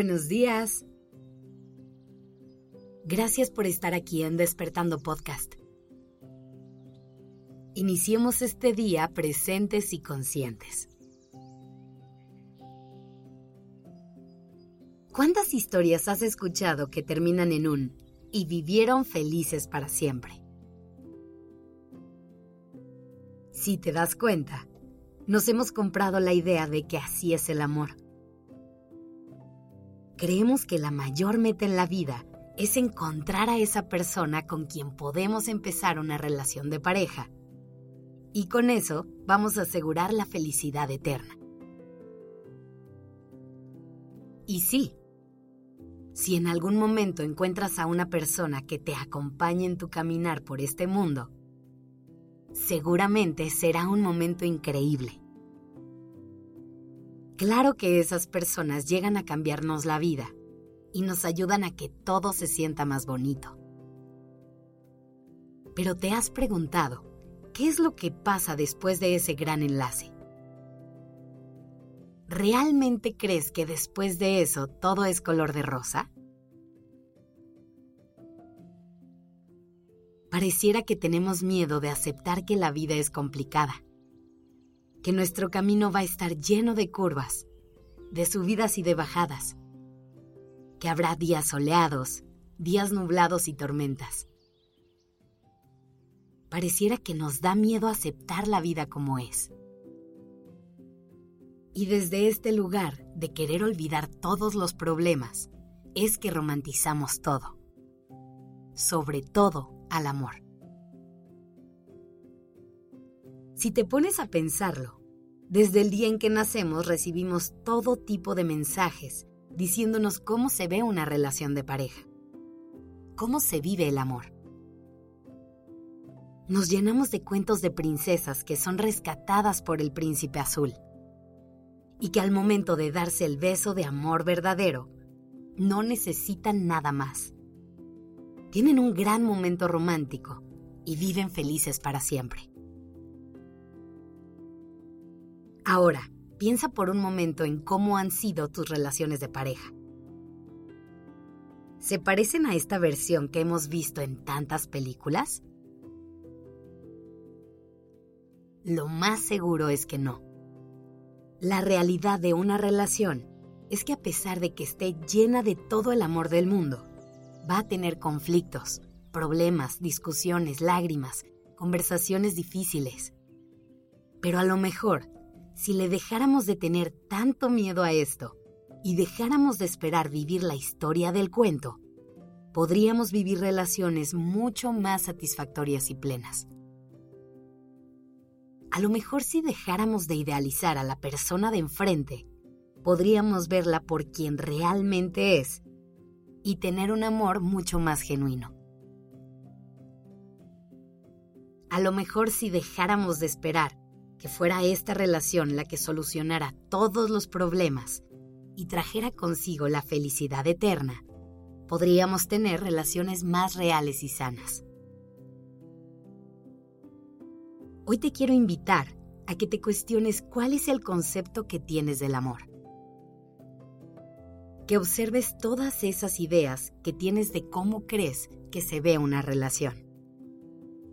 Buenos días. Gracias por estar aquí en Despertando Podcast. Iniciemos este día presentes y conscientes. ¿Cuántas historias has escuchado que terminan en un y vivieron felices para siempre? Si te das cuenta, nos hemos comprado la idea de que así es el amor. Creemos que la mayor meta en la vida es encontrar a esa persona con quien podemos empezar una relación de pareja. Y con eso vamos a asegurar la felicidad eterna. Y sí, si en algún momento encuentras a una persona que te acompañe en tu caminar por este mundo, seguramente será un momento increíble. Claro que esas personas llegan a cambiarnos la vida y nos ayudan a que todo se sienta más bonito. Pero te has preguntado, ¿qué es lo que pasa después de ese gran enlace? ¿Realmente crees que después de eso todo es color de rosa? Pareciera que tenemos miedo de aceptar que la vida es complicada, que nuestro camino va a estar lleno de curvas, de subidas y de bajadas, que habrá días soleados, días nublados y tormentas. Pareciera que nos da miedo aceptar la vida como es. Y desde este lugar de querer olvidar todos los problemas, es que romantizamos todo, sobre todo al amor. Si te pones a pensarlo, desde el día en que nacemos recibimos todo tipo de mensajes diciéndonos cómo se ve una relación de pareja, cómo se vive el amor. Nos llenamos de cuentos de princesas que son rescatadas por el príncipe azul y que al momento de darse el beso de amor verdadero, no necesitan nada más. Tienen un gran momento romántico y viven felices para siempre. Ahora, piensa por un momento en cómo han sido tus relaciones de pareja. ¿Se parecen a esta versión que hemos visto en tantas películas? Lo más seguro es que no. La realidad de una relación es que a pesar de que esté llena de todo el amor del mundo, va a tener conflictos, problemas, discusiones, lágrimas, conversaciones difíciles. Pero a lo mejor si le dejáramos de tener tanto miedo a esto y dejáramos de esperar vivir la historia del cuento, podríamos vivir relaciones mucho más satisfactorias y plenas. A lo mejor si dejáramos de idealizar a la persona de enfrente, podríamos verla por quien realmente es y tener un amor mucho más genuino. A lo mejor si dejáramos de esperar que fuera esta relación la que solucionara todos los problemas y trajera consigo la felicidad eterna, podríamos tener relaciones más reales y sanas. Hoy te quiero invitar a que te cuestiones cuál es el concepto que tienes del amor. Que observes todas esas ideas que tienes de cómo crees que se ve una relación.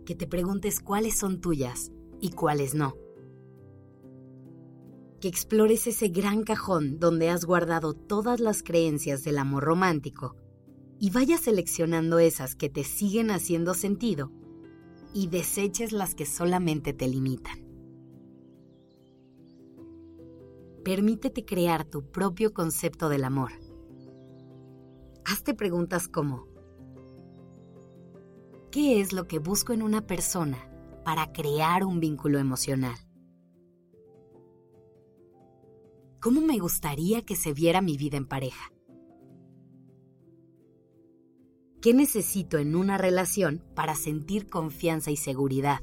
Que te preguntes cuáles son tuyas y cuáles no que explores ese gran cajón donde has guardado todas las creencias del amor romántico y vayas seleccionando esas que te siguen haciendo sentido y deseches las que solamente te limitan. Permítete crear tu propio concepto del amor. Hazte preguntas como, ¿qué es lo que busco en una persona para crear un vínculo emocional? ¿Cómo me gustaría que se viera mi vida en pareja? ¿Qué necesito en una relación para sentir confianza y seguridad?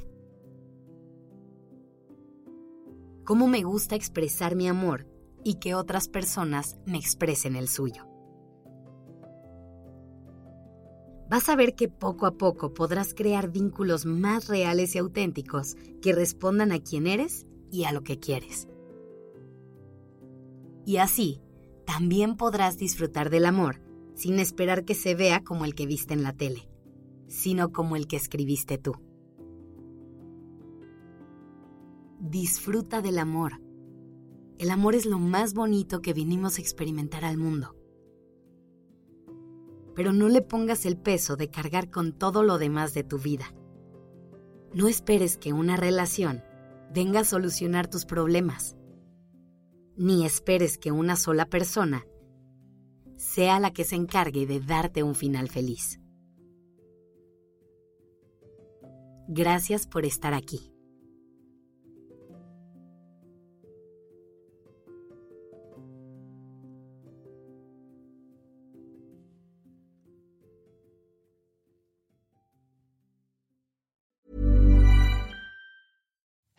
¿Cómo me gusta expresar mi amor y que otras personas me expresen el suyo? Vas a ver que poco a poco podrás crear vínculos más reales y auténticos que respondan a quién eres y a lo que quieres. Y así, también podrás disfrutar del amor sin esperar que se vea como el que viste en la tele, sino como el que escribiste tú. Disfruta del amor. El amor es lo más bonito que vinimos a experimentar al mundo. Pero no le pongas el peso de cargar con todo lo demás de tu vida. No esperes que una relación venga a solucionar tus problemas. Ni esperes que una sola persona sea la que se encargue de darte un final feliz. Gracias por estar aquí.